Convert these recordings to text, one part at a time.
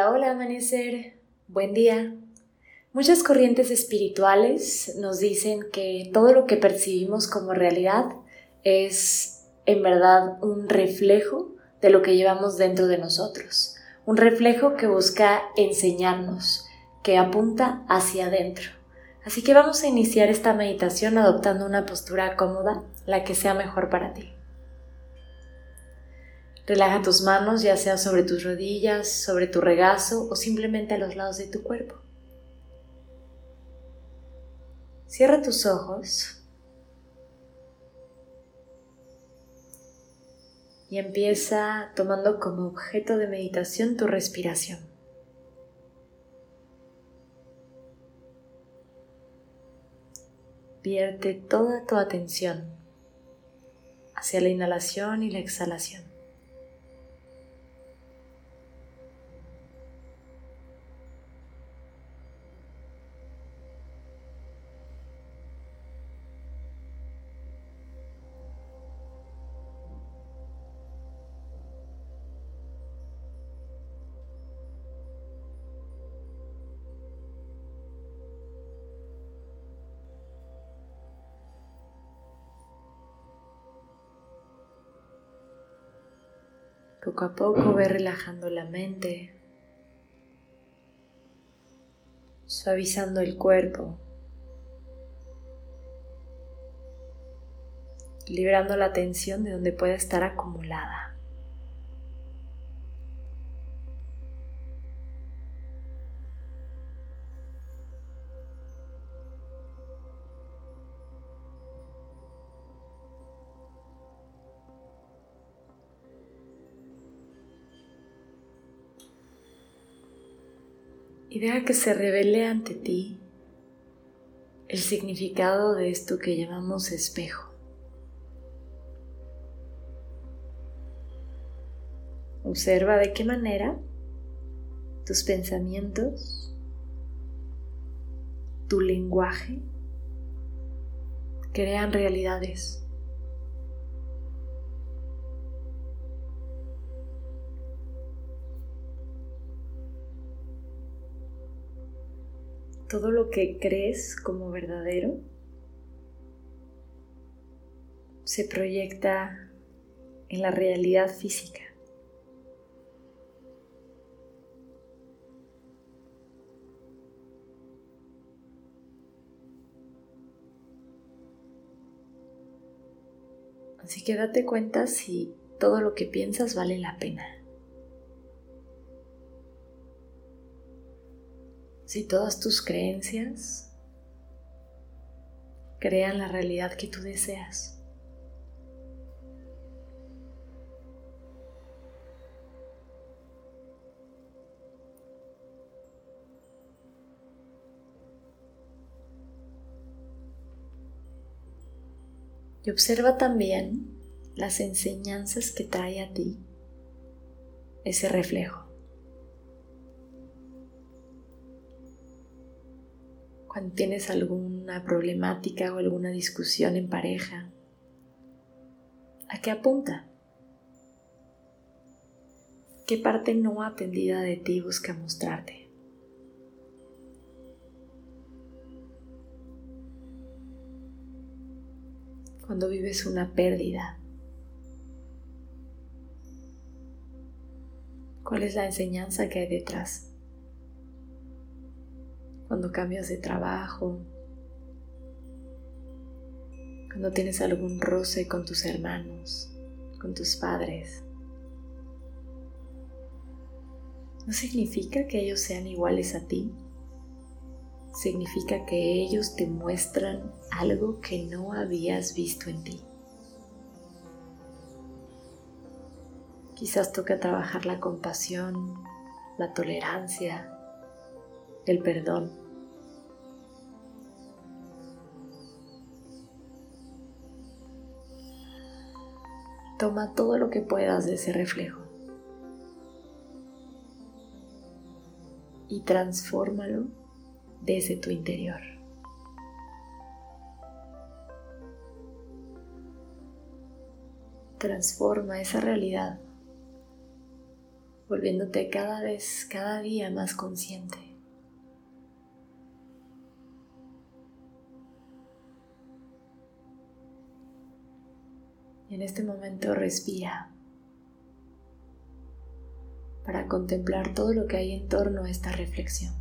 Hola, hola amanecer, buen día. Muchas corrientes espirituales nos dicen que todo lo que percibimos como realidad es en verdad un reflejo de lo que llevamos dentro de nosotros, un reflejo que busca enseñarnos, que apunta hacia adentro. Así que vamos a iniciar esta meditación adoptando una postura cómoda, la que sea mejor para ti. Relaja tus manos ya sea sobre tus rodillas, sobre tu regazo o simplemente a los lados de tu cuerpo. Cierra tus ojos y empieza tomando como objeto de meditación tu respiración. Vierte toda tu atención hacia la inhalación y la exhalación. Poco a poco ve relajando la mente, suavizando el cuerpo, librando la tensión de donde pueda estar acumulada. Que se revele ante ti el significado de esto que llamamos espejo. Observa de qué manera tus pensamientos, tu lenguaje, crean realidades. Todo lo que crees como verdadero se proyecta en la realidad física. Así que date cuenta si todo lo que piensas vale la pena. Si todas tus creencias crean la realidad que tú deseas. Y observa también las enseñanzas que trae a ti ese reflejo. Cuando tienes alguna problemática o alguna discusión en pareja. ¿A qué apunta? ¿Qué parte no atendida de ti busca mostrarte? Cuando vives una pérdida, ¿cuál es la enseñanza que hay detrás? Cuando cambias de trabajo, cuando tienes algún roce con tus hermanos, con tus padres. No significa que ellos sean iguales a ti. Significa que ellos te muestran algo que no habías visto en ti. Quizás toca trabajar la compasión, la tolerancia, el perdón. Toma todo lo que puedas de ese reflejo y transfórmalo desde tu interior. Transforma esa realidad volviéndote cada vez, cada día más consciente. Y en este momento respira para contemplar todo lo que hay en torno a esta reflexión.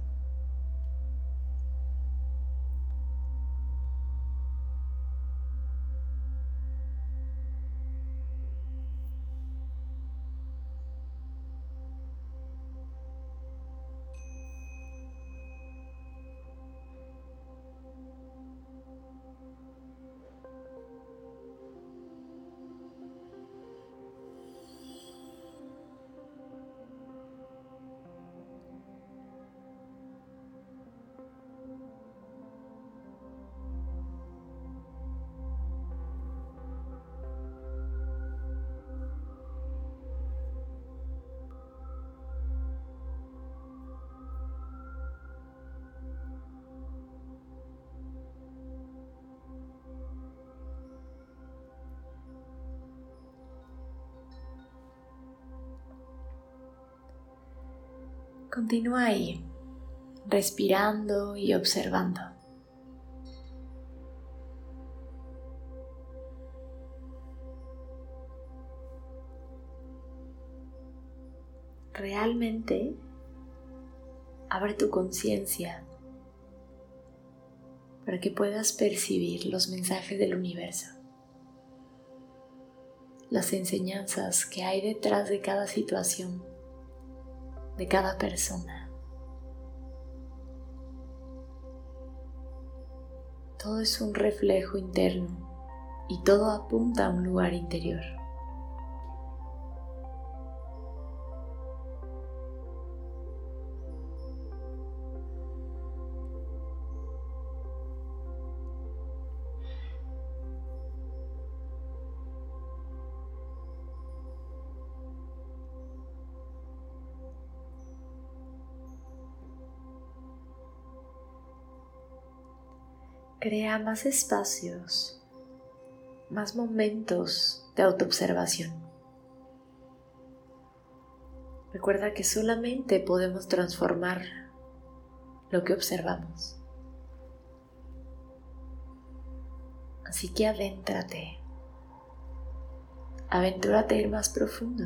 Continúa ahí, respirando y observando. Realmente abre tu conciencia para que puedas percibir los mensajes del universo, las enseñanzas que hay detrás de cada situación de cada persona. Todo es un reflejo interno y todo apunta a un lugar interior. Crea más espacios, más momentos de autoobservación. Recuerda que solamente podemos transformar lo que observamos. Así que adéntrate, aventúrate a ir más profundo.